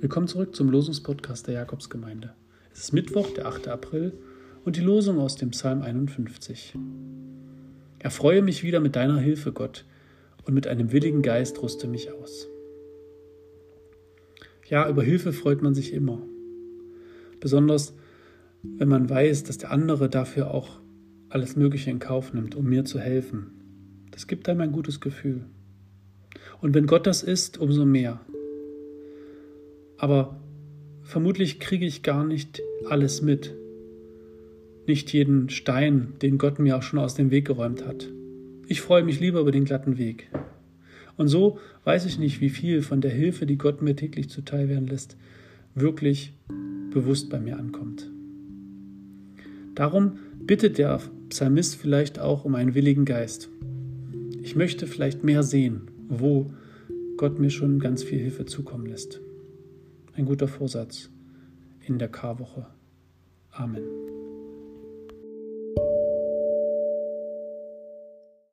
Willkommen zurück zum Losungspodcast der Jakobsgemeinde. Es ist Mittwoch, der 8. April und die Losung aus dem Psalm 51. Erfreue mich wieder mit deiner Hilfe, Gott, und mit einem willigen Geist rüste mich aus. Ja, über Hilfe freut man sich immer. Besonders wenn man weiß, dass der andere dafür auch alles Mögliche in Kauf nimmt, um mir zu helfen. Das gibt einem ein gutes Gefühl. Und wenn Gott das ist, umso mehr. Aber vermutlich kriege ich gar nicht alles mit. Nicht jeden Stein, den Gott mir auch schon aus dem Weg geräumt hat. Ich freue mich lieber über den glatten Weg. Und so weiß ich nicht, wie viel von der Hilfe, die Gott mir täglich zuteil werden lässt, wirklich bewusst bei mir ankommt. Darum bittet der Psalmist vielleicht auch um einen willigen Geist. Ich möchte vielleicht mehr sehen, wo Gott mir schon ganz viel Hilfe zukommen lässt. Ein guter Vorsatz in der Karwoche. Amen.